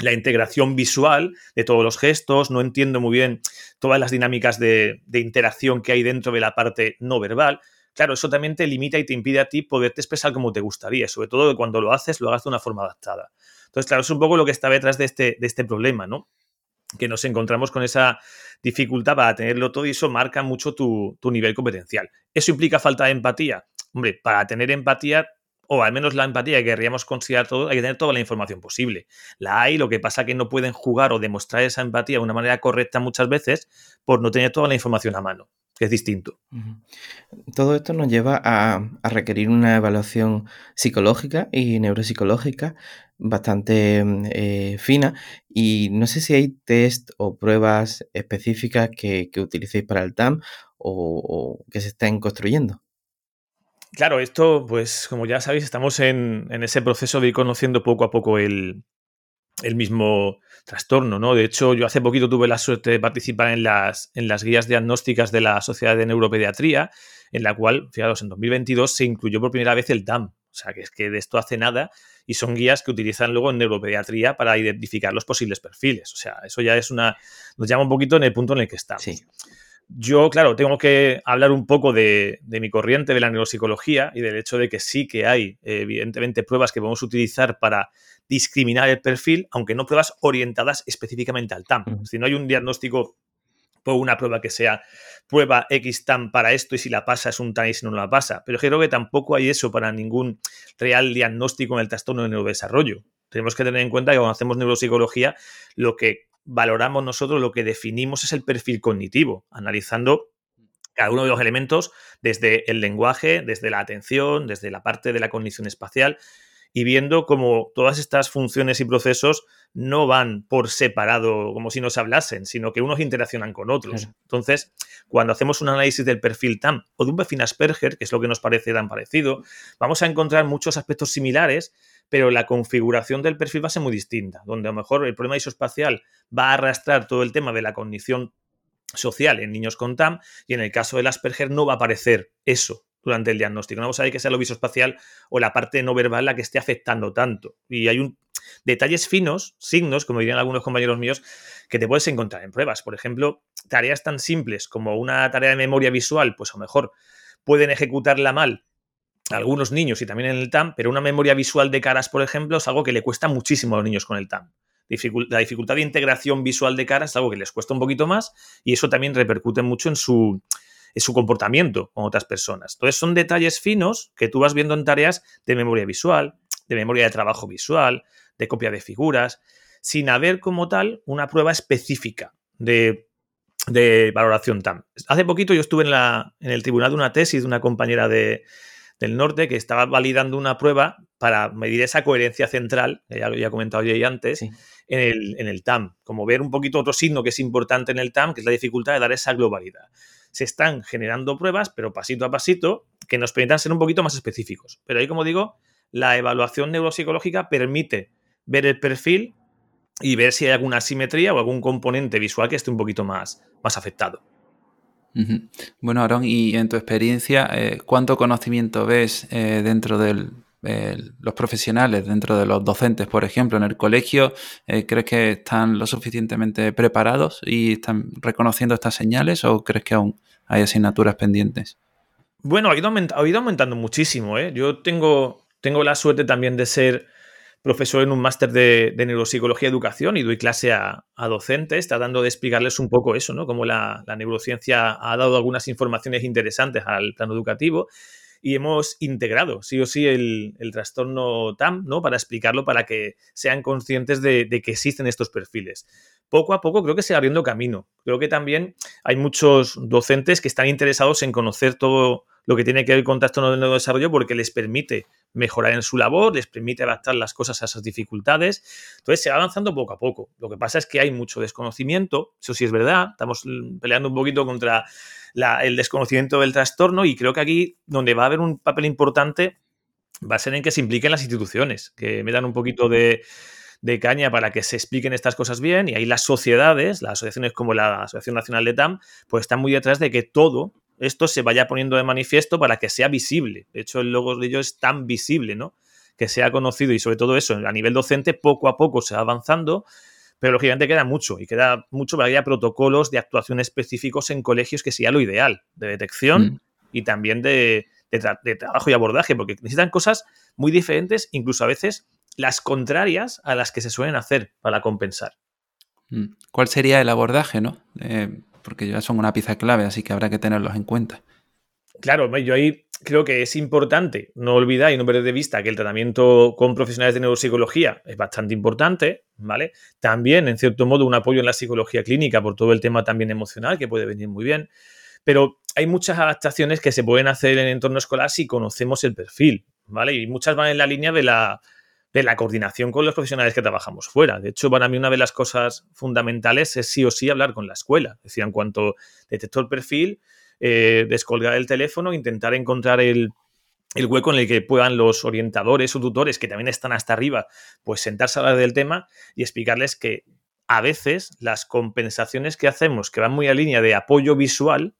la integración visual de todos los gestos, no entiendo muy bien todas las dinámicas de, de, interacción que hay dentro de la parte no verbal claro, eso también te limita y te impide a ti poderte expresar como te gustaría, sobre todo que cuando lo haces lo hagas de una forma adaptada. Entonces, claro, es un poco lo que está detrás de este, de este problema, ¿no? Que nos encontramos con esa dificultad para tenerlo todo y eso marca mucho tu, nivel competencial. ¿Eso implica falta de empatía? Hombre, para tener empatía o al menos la empatía que querríamos considerar todo, hay que tener toda la información posible. La hay, lo que pasa es que no pueden jugar o demostrar esa empatía de una manera correcta muchas veces por no tener toda la información a mano que es distinto. Todo esto nos lleva a, requerir una evaluación psicológica y neuropsicológica bastante eh, fina y no sé si hay test o pruebas específicas que, utilicéis para el TAM o, que se estén construyendo. Claro, esto, pues como ya sabéis, estamos en, en ese proceso de ir conociendo poco a poco el, el mismo trastorno, ¿no? De hecho, yo hace poquito tuve la suerte de participar en las, en las guías diagnósticas de la Sociedad de Neuropediatría, en la cual, fijaros, en 2022 se incluyó por primera vez el DAM. O sea, que es que de esto hace nada y son guías que utilizan luego en neuropediatría para identificar los posibles perfiles. O sea, eso ya es una... nos llama un poquito en el punto en el que estamos. Sí. Yo, claro, tengo que hablar un poco de, de, mi corriente de la neuropsicología y del hecho de que sí que hay, evidentemente, pruebas que podemos utilizar para discriminar el perfil, aunque no pruebas orientadas específicamente al TAM. Si no hay un diagnóstico o una prueba que sea prueba X TAM para esto y si la pasa es un TAM y si no la pasa. Pero creo que tampoco hay eso para ningún real diagnóstico en el trastorno de neurodesarrollo. Tenemos que tener en cuenta que cuando hacemos neuropsicología, lo que valoramos nosotros, lo que definimos es el perfil cognitivo, analizando cada uno de los elementos desde el lenguaje, desde la atención, desde la parte de la cognición espacial y viendo cómo todas estas funciones y procesos no van por separado, como si nos hablasen, sino que unos interaccionan con otros. Entonces, cuando hacemos un análisis del perfil TAM o de un perfil Asperger, que es lo que nos parece tan parecido, vamos a encontrar muchos aspectos similares, pero la configuración del perfil va a ser muy distinta, donde a lo mejor el problema isoespacial va a arrastrar todo el tema de la cognición social en niños con TAM y en el caso del Asperger no va a aparecer eso durante el diagnóstico. No vamos a ver que sea lo visoespacial o la parte no verbal la que esté afectando tanto. Y hay un detalles finos, signos, como dirían algunos compañeros míos, que te puedes encontrar en pruebas. Por ejemplo, tareas tan simples como una tarea de memoria visual, pues a lo mejor pueden ejecutarla mal algunos niños y también en el TAM, pero una memoria visual de caras, por ejemplo, es algo que le cuesta muchísimo a los niños con el TAM. La dificultad de integración visual de caras es algo que les cuesta un poquito más y eso también repercute mucho en su, su comportamiento con otras personas. Entonces son detalles finos que tú vas viendo en tareas de memoria visual, de memoria de trabajo visual, de copia de figuras, sin haber como tal una prueba específica de, valoración TAM. Hace poquito yo estuve en, la, en el tribunal de una tesis de una compañera de, del norte que estaba validando una prueba para medir esa coherencia central, que ya lo había comentado yo antes, en, el, en el TAM. Como ver un poquito otro signo que es importante en el TAM, que es la dificultad de dar esa globalidad. Se están generando pruebas, pero pasito a pasito, que nos permitan ser un poquito más específicos. Pero ahí, como digo, la evaluación neuropsicológica permite ver el perfil y ver si hay alguna asimetría o algún componente visual que esté un poquito más, más afectado. Bueno, Aaron, y en tu experiencia, eh, ¿cuánto conocimiento ves eh, dentro los profesionales, dentro de los docentes, por ejemplo, en el colegio? Eh, ¿Crees que están lo suficientemente preparados y están reconociendo estas señales o crees que aún hay asignaturas pendientes? Bueno, ha ido, aumentando muchísimo. Yo tengo, tengo la suerte también de ser profesor en un máster de, neuropsicología y educación y doy clase a, docentes tratando de explicarles un poco eso, ¿no? Cómo la, neurociencia ha dado algunas informaciones interesantes al plano educativo y hemos integrado, sí o sí, el, trastorno TAM, ¿no? Para explicarlo, para que sean conscientes de, de, que existen estos perfiles. Poco a poco creo que se va abriendo camino. Creo que también hay muchos docentes que están interesados en conocer todo lo que tiene que ver con trastorno de desarrollo porque les permite mejorar en su labor, les permite adaptar las cosas a esas dificultades. Entonces se va avanzando poco a poco. Lo que pasa es que hay mucho desconocimiento, eso sí es verdad, estamos peleando un poquito contra el desconocimiento del trastorno y creo que aquí donde va a haber un papel importante va a ser en que se impliquen las instituciones, que me dan un poquito de, de caña para que se expliquen estas cosas bien y ahí las sociedades, las asociaciones como la Asociación Nacional de TAM, pues están muy detrás de que todo esto se vaya poniendo de manifiesto para que sea visible. De hecho, el logo de ellos es tan visible, ¿no? Que sea conocido y sobre todo eso, a nivel docente, poco a poco se va avanzando, pero lógicamente queda mucho y queda mucho para que haya protocolos de actuación específicos en colegios que sea lo ideal, de detección mm. y también de, de trabajo y abordaje, porque necesitan cosas muy diferentes, incluso a veces las contrarias a las que se suelen hacer para compensar. Mm. ¿Cuál sería el abordaje, no? Eh, porque ya son una pieza clave, así que habrá que tenerlos en cuenta. Claro, yo ahí creo que es importante no olvidar y no perder de vista que el tratamiento con profesionales de neuropsicología es bastante importante, ¿vale? También, en cierto modo, un apoyo en la psicología clínica por todo el tema también emocional, que puede venir muy bien. Pero hay muchas adaptaciones que se pueden hacer en el entorno escolar si conocemos el perfil, ¿vale? Y muchas van en la línea de la, de la coordinación con los profesionales que trabajamos fuera. De hecho, para mí una de las cosas fundamentales es sí o sí hablar con la escuela. Es decir, en cuanto detecto el perfil, eh, descolgar el teléfono, intentar encontrar el, hueco en el que puedan los orientadores o tutores, que también están hasta arriba, pues sentarse a hablar del tema y explicarles que a veces las compensaciones que hacemos, que van muy a línea de apoyo visual,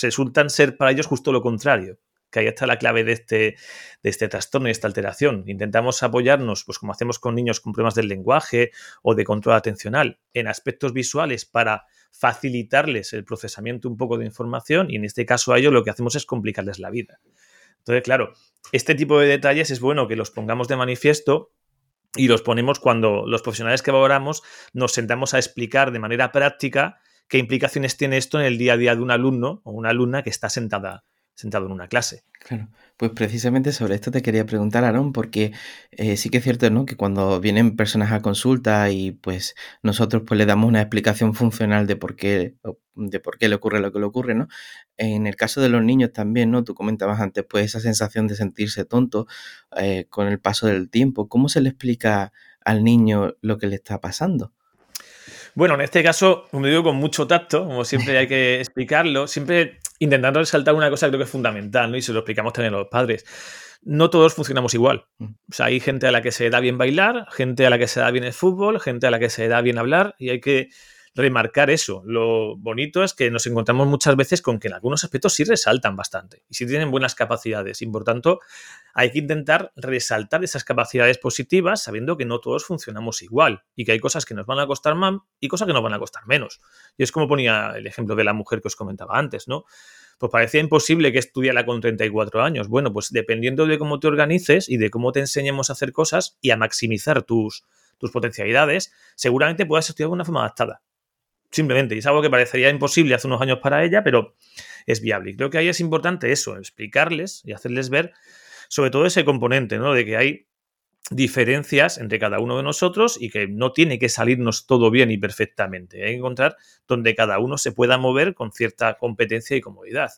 resultan ser para ellos justo lo contrario que ahí está la clave de este, de este trastorno y esta alteración. Intentamos apoyarnos, pues como hacemos con niños con problemas del lenguaje o de control atencional, en aspectos visuales para facilitarles el procesamiento un poco de información y en este caso a ellos lo que hacemos es complicarles la vida. Entonces, claro, este tipo de detalles es bueno que los pongamos de manifiesto y los ponemos cuando los profesionales que valoramos nos sentamos a explicar de manera práctica qué implicaciones tiene esto en el día a día de un alumno o una alumna que está sentada sentado en una clase. Claro, pues precisamente sobre esto te quería preguntar, Aaron, porque eh, sí que es cierto, ¿no? Que cuando vienen personas a consulta y pues nosotros pues le damos una explicación funcional de por qué, de por qué le ocurre lo que le ocurre, ¿no? En el caso de los niños también, ¿no? Tú comentabas antes, pues esa sensación de sentirse tonto eh, con el paso del tiempo. ¿Cómo se le explica al niño lo que le está pasando? Bueno, en este caso, como digo, con mucho tacto, como siempre hay que explicarlo, siempre intentando resaltar una cosa que creo que es fundamental, ¿no? Y se lo explicamos también a los padres. No todos funcionamos igual. Mm. O sea, hay gente a la que se da bien bailar, gente a la que se da bien el fútbol, gente a la que se da bien hablar, y hay que remarcar eso. Lo bonito es que nos encontramos muchas veces con que en algunos aspectos sí resaltan bastante y sí tienen buenas capacidades. Y por tanto, hay que intentar resaltar esas capacidades positivas sabiendo que no todos funcionamos igual y que hay cosas que nos van a costar más y cosas que nos van a costar menos. Y es como ponía el ejemplo de la mujer que os comentaba antes, ¿no? Pues parecía imposible que estudiara con 34 años. Bueno, pues dependiendo de cómo te organices y de cómo te enseñemos a hacer cosas y a maximizar tus, tus potencialidades, seguramente puedas estudiar de una forma adaptada. Simplemente, y es algo que parecería imposible hace unos años para ella, pero es viable. Y creo que ahí es importante eso, explicarles y hacerles ver sobre todo ese componente, ¿no? De que hay diferencias entre cada uno de nosotros y que no tiene que salirnos todo bien y perfectamente. Hay que encontrar donde cada uno se pueda mover con cierta competencia y comodidad.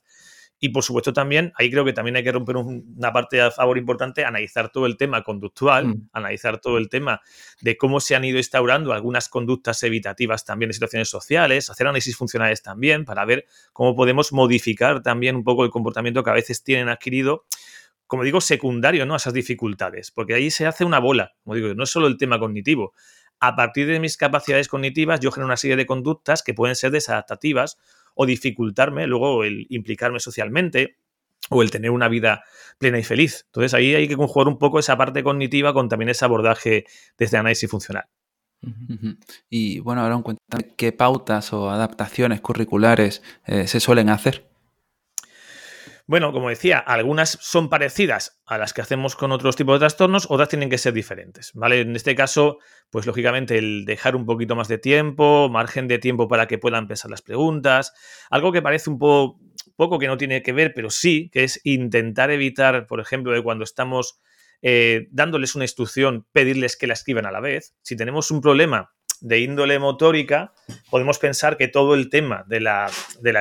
Y por supuesto también, ahí creo que también hay que romper una parte a favor importante, analizar todo el tema conductual, mm. analizar todo el tema de cómo se han ido instaurando algunas conductas evitativas también en situaciones sociales, hacer análisis funcionales también para ver cómo podemos modificar también un poco el comportamiento que a veces tienen adquirido como digo, secundario ¿no? a esas dificultades, porque ahí se hace una bola, como digo, no es solo el tema cognitivo. A partir de mis capacidades cognitivas, yo genero una serie de conductas que pueden ser desadaptativas o dificultarme luego el implicarme socialmente o el tener una vida plena y feliz. Entonces ahí hay que conjugar un poco esa parte cognitiva con también ese abordaje desde análisis funcional. Y bueno, ahora cuéntame qué pautas o adaptaciones curriculares eh, se suelen hacer. Bueno, como decía, algunas son parecidas a las que hacemos con otros tipos de trastornos, otras tienen que ser diferentes, ¿vale? En este caso, pues lógicamente el dejar un poquito más de tiempo, margen de tiempo para que puedan pensar las preguntas, algo que parece un poco, poco que no tiene que ver, pero sí, que es intentar evitar, por ejemplo, de cuando estamos eh, dándoles una instrucción, pedirles que la escriban a la vez. Si tenemos un problema de índole motórica, podemos pensar que todo el tema de la,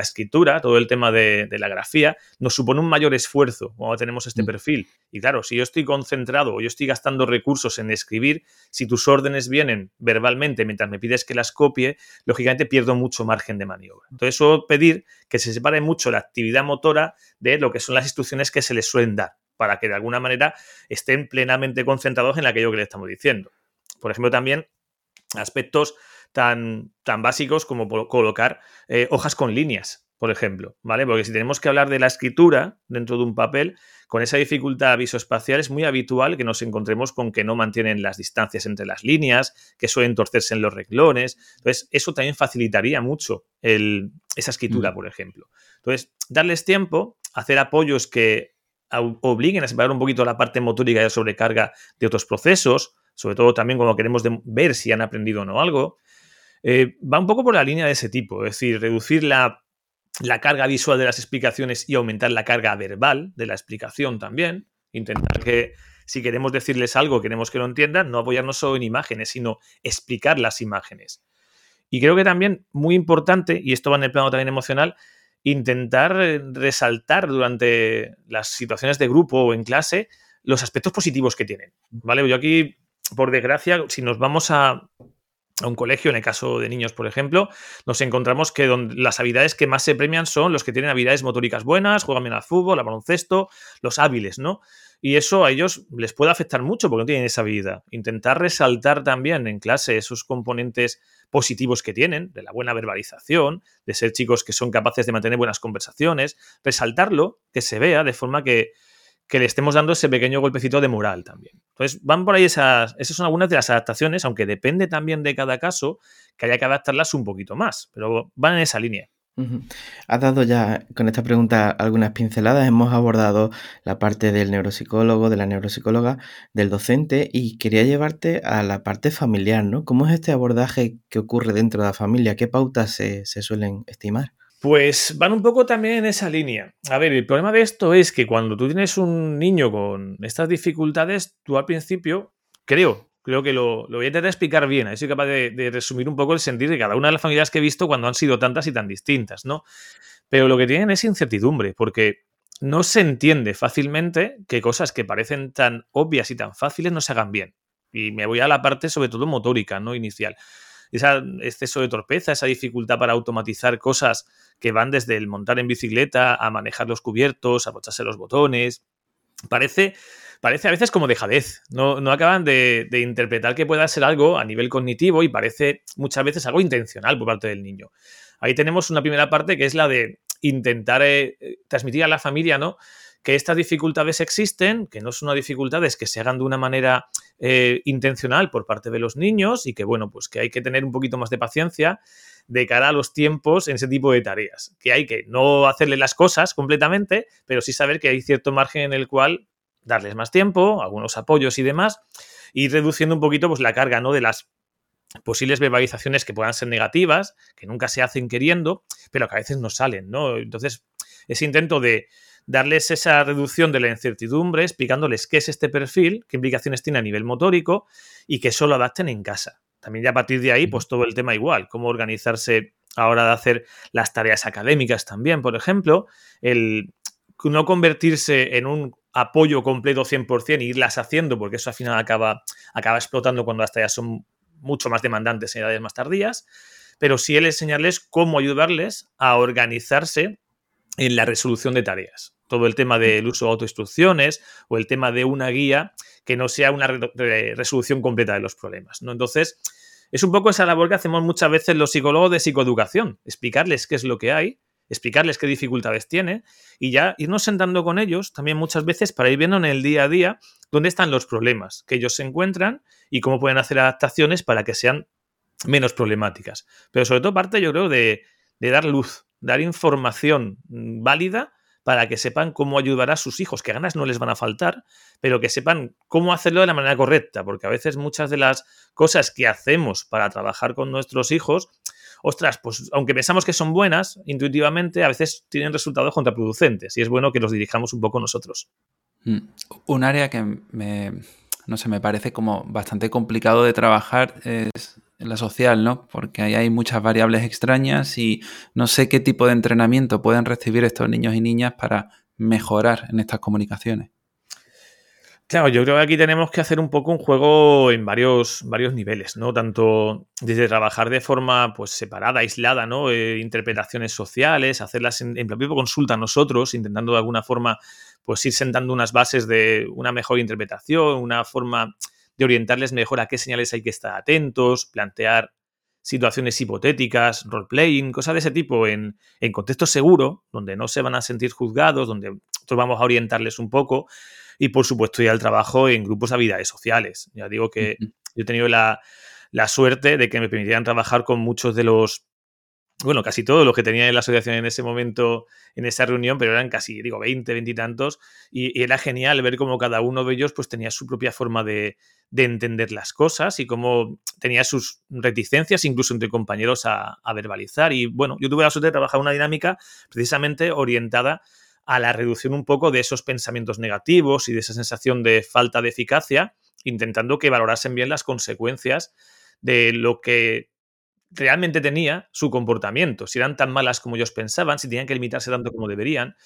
escritura, todo el tema de, la grafía, nos supone un mayor esfuerzo cuando tenemos este mm. perfil. Y claro, si yo estoy concentrado o yo estoy gastando recursos en escribir, si tus órdenes vienen verbalmente mientras me pides que las copie, lógicamente pierdo mucho margen de maniobra. Entonces, suelo pedir que se separe mucho la actividad motora de lo que son las instrucciones que se les suelen dar, para que de alguna manera estén plenamente concentrados en aquello que le estamos diciendo. Por ejemplo, también aspectos tan, tan básicos como colocar eh, hojas con líneas, por ejemplo, ¿vale? Porque si tenemos que hablar de la escritura dentro de un papel, con esa dificultad visoespacial es muy habitual que nos encontremos con que no mantienen las distancias entre las líneas, que suelen torcerse en los renglones. Entonces, eso también facilitaría mucho esa escritura, mm. por ejemplo. Entonces, darles tiempo, hacer apoyos que obliguen a separar un poquito la parte motórica y la sobrecarga de otros procesos, sobre todo también cuando queremos ver si han aprendido o no algo, eh, va un poco por la línea de ese tipo, es decir, reducir la, carga visual de las explicaciones y aumentar la carga verbal de la explicación también, intentar que si queremos decirles algo, queremos que lo entiendan, no apoyarnos solo en imágenes, sino explicar las imágenes. Y creo que también muy importante, y esto va en el plano también emocional, intentar eh, resaltar durante las situaciones de grupo o en clase los aspectos positivos que tienen. ¿Vale? Yo aquí por desgracia, si nos vamos a, un colegio, en el caso de niños, por ejemplo, nos encontramos que las habilidades que más se premian son los que tienen habilidades motóricas buenas, juegan bien al fútbol, al baloncesto, los hábiles, ¿no? Y eso a ellos les puede afectar mucho porque no tienen esa habilidad. Intentar resaltar también en clase esos componentes positivos que tienen, de la buena verbalización, de ser chicos que son capaces de mantener buenas conversaciones, resaltarlo, que se vea de forma que, que le estemos dando ese pequeño golpecito de moral también. Entonces, van por ahí esas, esas son algunas de las adaptaciones, aunque depende también de cada caso, que haya que adaptarlas un poquito más, pero van en esa línea. Has dado ya con esta pregunta algunas pinceladas, hemos abordado la parte del neuropsicólogo, de la neuropsicóloga, del docente y quería llevarte a la parte familiar, ¿no? ¿Cómo es este abordaje que ocurre dentro de la familia? ¿Qué pautas se, se suelen estimar? Pues van un poco también en esa línea. A ver, el problema de esto es que cuando tú tienes un niño con estas dificultades, tú al principio, creo, creo que lo, voy a intentar explicar bien. Ahí soy capaz de, resumir un poco el sentido de cada una de las familias que he visto cuando han sido tantas y tan distintas, ¿no? Pero lo que tienen es incertidumbre, porque no se entiende fácilmente que cosas que parecen tan obvias y tan fáciles no se hagan bien. Y me voy a la parte sobre todo motórica, ¿no? Inicial ese exceso de torpeza, esa dificultad para automatizar cosas que van desde el montar en bicicleta a manejar los cubiertos, a pocharse los botones. Parece, parece a veces como dejadez. No, no acaban de, interpretar que pueda ser algo a nivel cognitivo y parece muchas veces algo intencional por parte del niño. Ahí tenemos una primera parte que es la de intentar eh, transmitir a la familia, ¿no? Que estas dificultades existen, que no son dificultades que se hagan de una manera eh, intencional por parte de los niños y que, bueno, pues que hay que tener un poquito más de paciencia de cara a los tiempos en ese tipo de tareas. Que hay que no hacerle las cosas completamente, pero sí saber que hay cierto margen en el cual darles más tiempo, algunos apoyos y demás, y reduciendo un poquito pues, la carga ¿no? de las posibles verbalizaciones que puedan ser negativas, que nunca se hacen queriendo, pero que a veces no salen, ¿no? Entonces, ese intento de darles esa reducción de la incertidumbre, explicándoles qué es este perfil, qué implicaciones tiene a nivel motórico y que solo adapten en casa. También ya a partir de ahí, pues todo el tema igual, cómo organizarse a hora de hacer las tareas académicas también, por ejemplo, el no convertirse en un apoyo completo 100% e irlas haciendo, porque eso al final acaba, acaba explotando cuando las tareas son mucho más demandantes en edades más tardías, pero sí el enseñarles cómo ayudarles a organizarse en la resolución de tareas todo el tema del uso de autoinstrucciones o el tema de una guía que no sea una resolución completa de los problemas. ¿no? Entonces, es un poco esa labor que hacemos muchas veces los psicólogos de psicoeducación, explicarles qué es lo que hay, explicarles qué dificultades tiene y ya irnos sentando con ellos también muchas veces para ir viendo en el día a día dónde están los problemas que ellos se encuentran y cómo pueden hacer adaptaciones para que sean menos problemáticas. Pero sobre todo parte, yo creo, de, de dar luz, dar información válida para que sepan cómo ayudar a sus hijos, que ganas no les van a faltar, pero que sepan cómo hacerlo de la manera correcta, porque a veces muchas de las cosas que hacemos para trabajar con nuestros hijos, ostras, pues aunque pensamos que son buenas, intuitivamente a veces tienen resultados contraproducentes y es bueno que los dirijamos un poco nosotros. Mm. Un área que me, no sé, me parece como bastante complicado de trabajar es la social, ¿no? Porque ahí hay muchas variables extrañas y no sé qué tipo de entrenamiento pueden recibir estos niños y niñas para mejorar en estas comunicaciones. Claro, yo creo que aquí tenemos que hacer un poco un juego en varios, varios niveles, ¿no? Tanto desde trabajar de forma pues separada, aislada, ¿no? Eh, interpretaciones sociales, hacerlas en, en propia consulta nosotros, intentando de alguna forma pues ir sentando unas bases de una mejor interpretación, una forma de orientarles mejor a qué señales hay que estar atentos, plantear situaciones hipotéticas, role-playing, cosas de ese tipo en, en, contexto seguro, donde no se van a sentir juzgados, donde nosotros vamos a orientarles un poco. Y por supuesto, ya el trabajo en grupos de habilidades sociales. Ya digo que yo he tenido la, la suerte de que me permitieran trabajar con muchos de los bueno, casi todo lo que tenía en la asociación en ese momento, en esa reunión, pero eran casi, digo, 20, 20 y tantos, y, era genial ver cómo cada uno de ellos pues tenía su propia forma de, entender las cosas y cómo tenía sus reticencias, incluso entre compañeros, a, verbalizar. Y bueno, yo tuve la suerte de trabajar una dinámica precisamente orientada a la reducción un poco de esos pensamientos negativos y de esa sensación de falta de eficacia, intentando que valorasen bien las consecuencias de lo que realmente tenía su comportamiento, si eran tan malas como ellos pensaban, si tenían que limitarse tanto como deberían.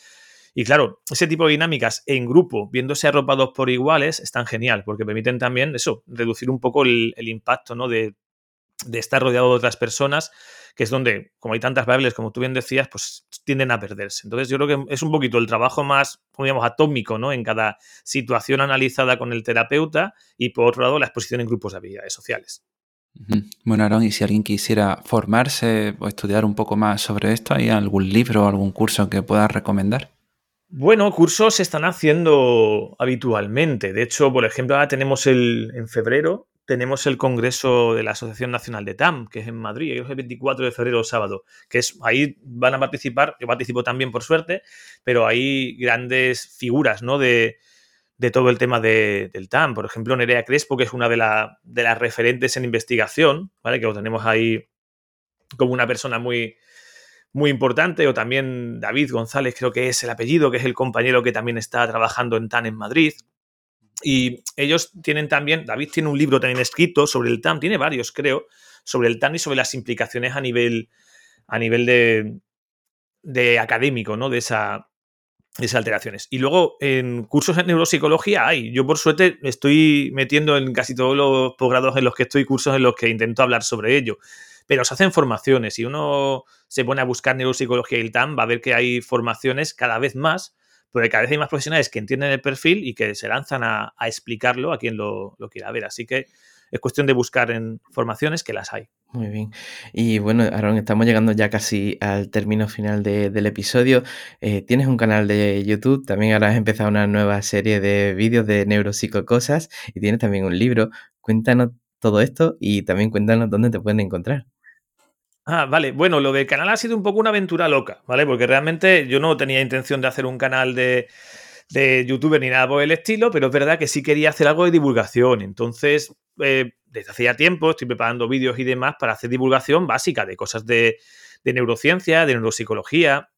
Y claro, ese tipo de dinámicas en grupo, viéndose arropados por iguales, están genial, porque permiten también eso, reducir un poco el, impacto ¿no? de, estar rodeado de otras personas, que es donde, como hay tantas variables, como tú bien decías, pues tienden a perderse. Entonces yo creo que es un poquito el trabajo más, como digamos, atómico, ¿no? En cada situación analizada con el terapeuta y por otro lado la exposición en grupos de habilidades sociales. Bueno, Aaron, y si alguien quisiera formarse o estudiar un poco más sobre esto, ¿hay algún libro o algún curso que puedas recomendar? Bueno, cursos se están haciendo habitualmente. De hecho, por ejemplo, ahora tenemos el, en febrero, tenemos el Congreso de la Asociación Nacional de TAM, que es en Madrid, es el 24 de febrero, sábado, que es ahí van a participar, yo participo también por suerte, pero hay grandes figuras, ¿no? De, de todo el tema del TAM. Por ejemplo, Nerea Crespo, que es una de, de, las referentes en investigación, ¿vale? Que lo tenemos ahí como una persona muy, muy importante, o también David González, creo que es el apellido, que es el compañero que también está trabajando en TAN en Madrid. Y ellos tienen también, David tiene un libro también escrito sobre el TAN, tiene varios, creo, sobre el TAN y sobre las implicaciones a nivel, a nivel de, de académico, ¿no? De, esa, esas alteraciones. Y luego en cursos en neuropsicología hay. Yo por suerte estoy metiendo en casi todos los posgrados en los que estoy, cursos en los que intento hablar sobre ello. Pero se hacen formaciones. Si uno se pone a buscar neuropsicología y el TAM, va a ver que hay formaciones cada vez más, porque cada vez hay más profesionales que entienden el perfil y que se lanzan a, explicarlo a quien lo, lo quiera ver. Así que es cuestión de buscar en formaciones que las hay. Muy bien. Y bueno, Aaron, estamos llegando ya casi al término final del episodio. Eh, tienes un canal de YouTube, también ahora has empezado una nueva serie de vídeos de neuropsicocosas y tienes también un libro. Cuéntanos todo esto y también cuéntanos dónde te pueden encontrar. Ah, vale. Bueno, lo del canal ha sido un poco una aventura loca, ¿vale? Porque realmente yo no tenía intención de hacer un canal de, de youtuber ni nada por el estilo, pero es verdad que sí quería hacer algo de divulgación. Entonces, eh, desde hace ya tiempo estoy preparando vídeos y demás para hacer divulgación básica de cosas de, neurociencia, de neuropsicología,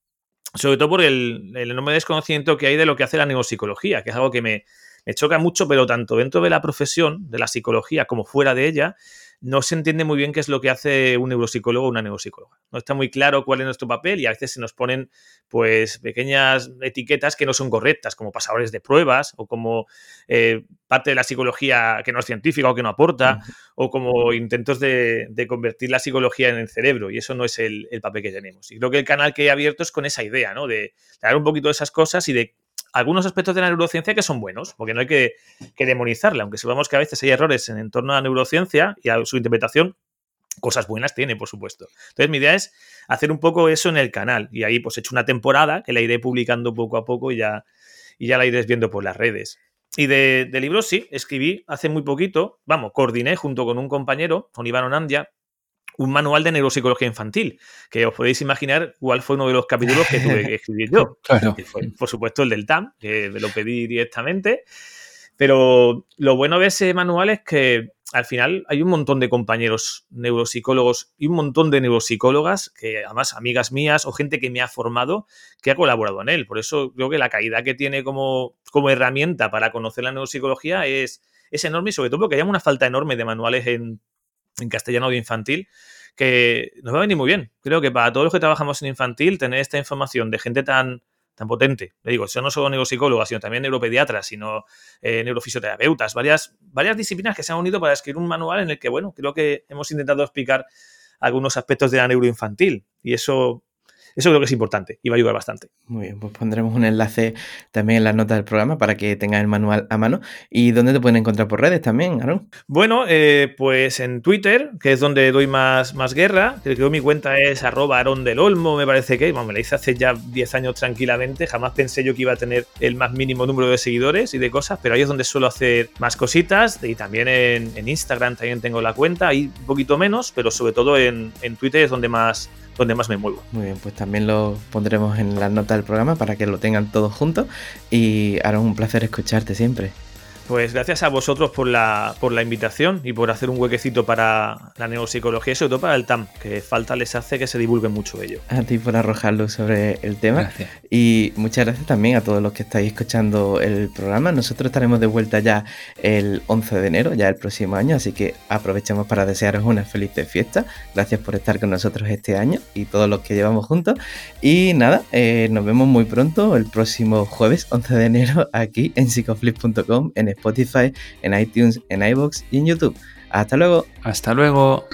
sobre todo por el, enorme desconocimiento que hay de lo que hace la neuropsicología, que es algo que me, me choca mucho, pero tanto dentro de la profesión, de la psicología, como fuera de ella, no se entiende muy bien qué es lo que hace un neuropsicólogo o una neuropsicóloga. No está muy claro cuál es nuestro papel y a veces se nos ponen pues pequeñas etiquetas que no son correctas, como pasadores de pruebas o como eh, parte de la psicología que no es científica o que no aporta, o como intentos de, convertir la psicología en el cerebro, y eso no es el, papel que tenemos. Y creo que el canal que he abierto es con esa idea, ¿no? De dar un poquito de esas cosas y de algunos aspectos de la neurociencia que son buenos, porque no hay que, demonizarla, aunque sepamos que a veces hay errores en, torno a la neurociencia y a su interpretación, cosas buenas tiene, por supuesto. Entonces, mi idea es hacer un poco eso en el canal. Y ahí, pues, he hecho una temporada que la iré publicando poco a poco y ya, y ya la iré viendo por las redes. Y de, de, libros, sí, escribí hace muy poquito, vamos, coordiné junto con un compañero, con Iván Onandia, un manual de neuropsicología infantil, que os podéis imaginar cuál fue uno de los capítulos que tuve que escribir yo. Claro. por supuesto, el del TAM, que me lo pedí directamente. Pero lo bueno de ese manual es que al final hay un montón de compañeros neuropsicólogos y un montón de neuropsicólogas, que además amigas mías o gente que me ha formado, que ha colaborado en él. Por eso creo que la calidad que tiene como, como herramienta para conocer la neuropsicología es, es enorme y sobre todo porque hay una falta enorme de manuales en en castellano de infantil, que nos va a venir muy bien. Creo que para todos los que trabajamos en infantil, tener esta información de gente tan, tan potente, le digo, no solo neuropsicólogos, sino también neuropediatras, sino eh, neurofisioterapeutas, varias, varias disciplinas que se han unido para escribir un manual en el que, bueno, creo que hemos intentado explicar algunos aspectos de la neuroinfantil y eso eso creo que es importante y va a ayudar bastante. Muy bien, pues pondremos un enlace también en las notas del programa para que tengas el manual a mano. ¿Y dónde te pueden encontrar por redes también, Aaron? Bueno, eh, pues en Twitter, que es donde doy más, más guerra. Creo que mi cuenta es arroba Aaron del Olmo, me parece que. me la hice hace ya 10 años tranquilamente. Jamás pensé yo que iba a tener el más mínimo número de seguidores y de cosas, pero ahí es donde suelo hacer más cositas. Y también en, en Instagram también tengo la cuenta, ahí un poquito menos, pero sobre todo en, en Twitter es donde más donde más me muevo. Muy bien, pues también lo pondremos en la nota del programa para que lo tengan todos juntos y hará un placer escucharte siempre. Pues gracias a vosotros por la, por la invitación y por hacer un huequecito para la neuropsicología y sobre todo para el TAM, que falta les hace que se divulgue mucho ello. A ti por arrojarlo sobre el tema. Y muchas gracias también a todos los que estáis escuchando el programa. Nosotros estaremos de vuelta ya el 11 de enero, ya el próximo año, así que aprovechamos para desearos una feliz fiesta. Gracias por estar con nosotros este año y todos los que llevamos juntos. Y nada, eh, nos vemos muy pronto el próximo jueves 11 de enero aquí en psicoflip.com en Spotify, en iTunes, en iBox y en YouTube. Hasta luego. Hasta luego.